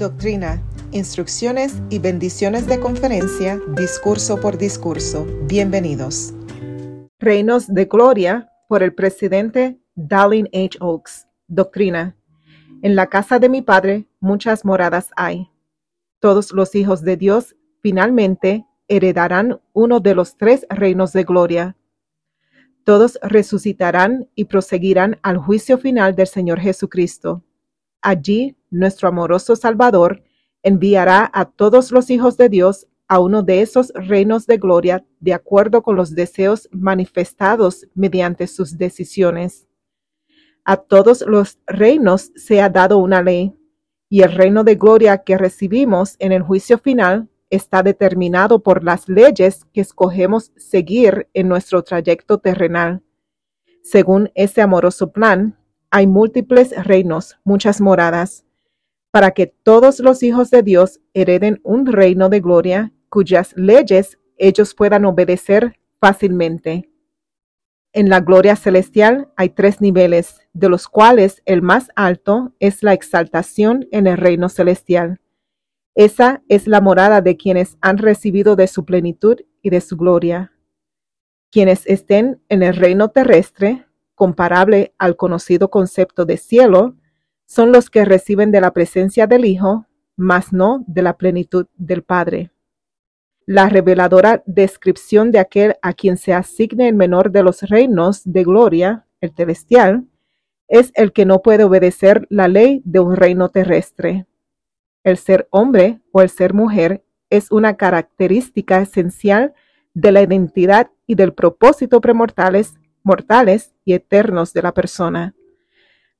Doctrina, instrucciones y bendiciones de conferencia, discurso por discurso. Bienvenidos. Reinos de Gloria por el presidente Dallin H. Oaks. Doctrina. En la casa de mi padre muchas moradas hay. Todos los hijos de Dios finalmente heredarán uno de los tres reinos de gloria. Todos resucitarán y proseguirán al juicio final del Señor Jesucristo. Allí nuestro amoroso Salvador enviará a todos los hijos de Dios a uno de esos reinos de gloria de acuerdo con los deseos manifestados mediante sus decisiones. A todos los reinos se ha dado una ley, y el reino de gloria que recibimos en el juicio final está determinado por las leyes que escogemos seguir en nuestro trayecto terrenal. Según ese amoroso plan, hay múltiples reinos, muchas moradas, para que todos los hijos de Dios hereden un reino de gloria cuyas leyes ellos puedan obedecer fácilmente. En la gloria celestial hay tres niveles, de los cuales el más alto es la exaltación en el reino celestial. Esa es la morada de quienes han recibido de su plenitud y de su gloria. Quienes estén en el reino terrestre, comparable al conocido concepto de cielo, son los que reciben de la presencia del Hijo, mas no de la plenitud del Padre. La reveladora descripción de aquel a quien se asigne el menor de los reinos de gloria, el celestial, es el que no puede obedecer la ley de un reino terrestre. El ser hombre o el ser mujer es una característica esencial de la identidad y del propósito premortales, mortales y eternos de la persona.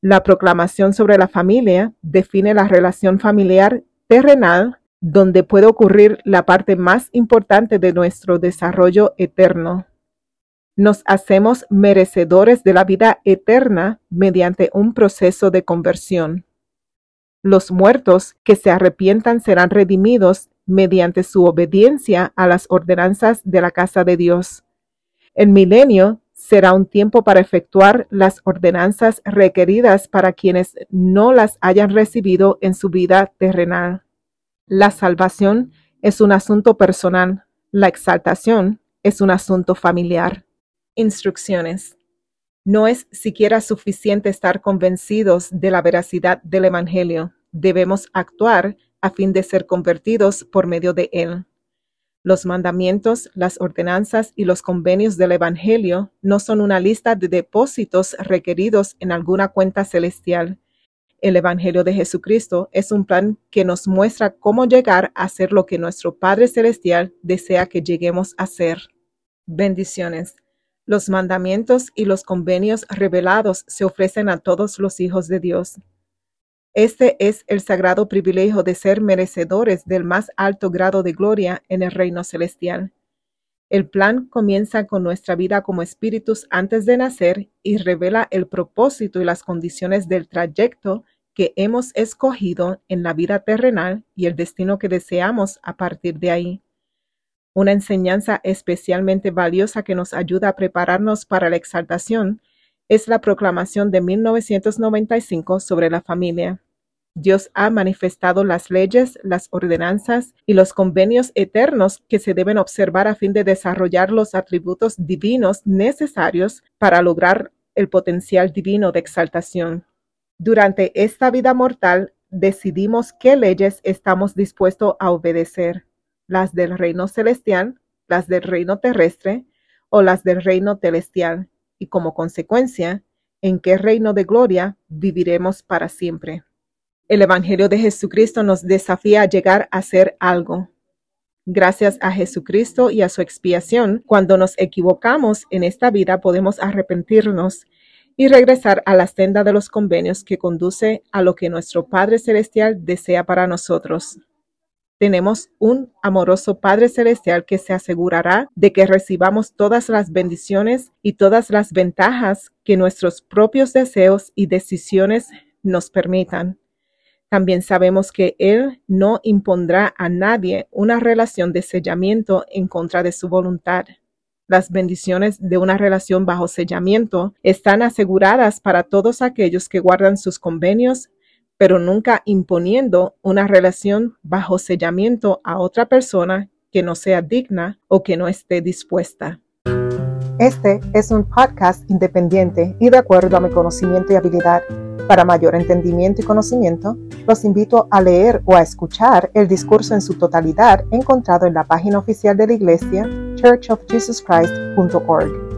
La proclamación sobre la familia define la relación familiar terrenal donde puede ocurrir la parte más importante de nuestro desarrollo eterno. Nos hacemos merecedores de la vida eterna mediante un proceso de conversión. Los muertos que se arrepientan serán redimidos mediante su obediencia a las ordenanzas de la casa de Dios. El milenio será un tiempo para efectuar las ordenanzas requeridas para quienes no las hayan recibido en su vida terrenal. La salvación es un asunto personal, la exaltación es un asunto familiar. Instrucciones. No es siquiera suficiente estar convencidos de la veracidad del Evangelio, debemos actuar a fin de ser convertidos por medio de él. Los mandamientos, las ordenanzas y los convenios del Evangelio no son una lista de depósitos requeridos en alguna cuenta celestial. El Evangelio de Jesucristo es un plan que nos muestra cómo llegar a ser lo que nuestro Padre Celestial desea que lleguemos a ser. Bendiciones. Los mandamientos y los convenios revelados se ofrecen a todos los hijos de Dios. Este es el sagrado privilegio de ser merecedores del más alto grado de gloria en el reino celestial. El plan comienza con nuestra vida como espíritus antes de nacer y revela el propósito y las condiciones del trayecto que hemos escogido en la vida terrenal y el destino que deseamos a partir de ahí. Una enseñanza especialmente valiosa que nos ayuda a prepararnos para la exaltación es la proclamación de 1995 sobre la familia. Dios ha manifestado las leyes, las ordenanzas y los convenios eternos que se deben observar a fin de desarrollar los atributos divinos necesarios para lograr el potencial divino de exaltación. Durante esta vida mortal decidimos qué leyes estamos dispuestos a obedecer, las del reino celestial, las del reino terrestre o las del reino celestial y como consecuencia, en qué reino de gloria viviremos para siempre. El Evangelio de Jesucristo nos desafía a llegar a ser algo. Gracias a Jesucristo y a su expiación, cuando nos equivocamos en esta vida podemos arrepentirnos y regresar a la senda de los convenios que conduce a lo que nuestro Padre Celestial desea para nosotros tenemos un amoroso Padre Celestial que se asegurará de que recibamos todas las bendiciones y todas las ventajas que nuestros propios deseos y decisiones nos permitan. También sabemos que Él no impondrá a nadie una relación de sellamiento en contra de su voluntad. Las bendiciones de una relación bajo sellamiento están aseguradas para todos aquellos que guardan sus convenios, pero nunca imponiendo una relación bajo sellamiento a otra persona que no sea digna o que no esté dispuesta. Este es un podcast independiente y de acuerdo a mi conocimiento y habilidad. Para mayor entendimiento y conocimiento, los invito a leer o a escuchar el discurso en su totalidad encontrado en la página oficial de la iglesia churchofjesuschrist.org.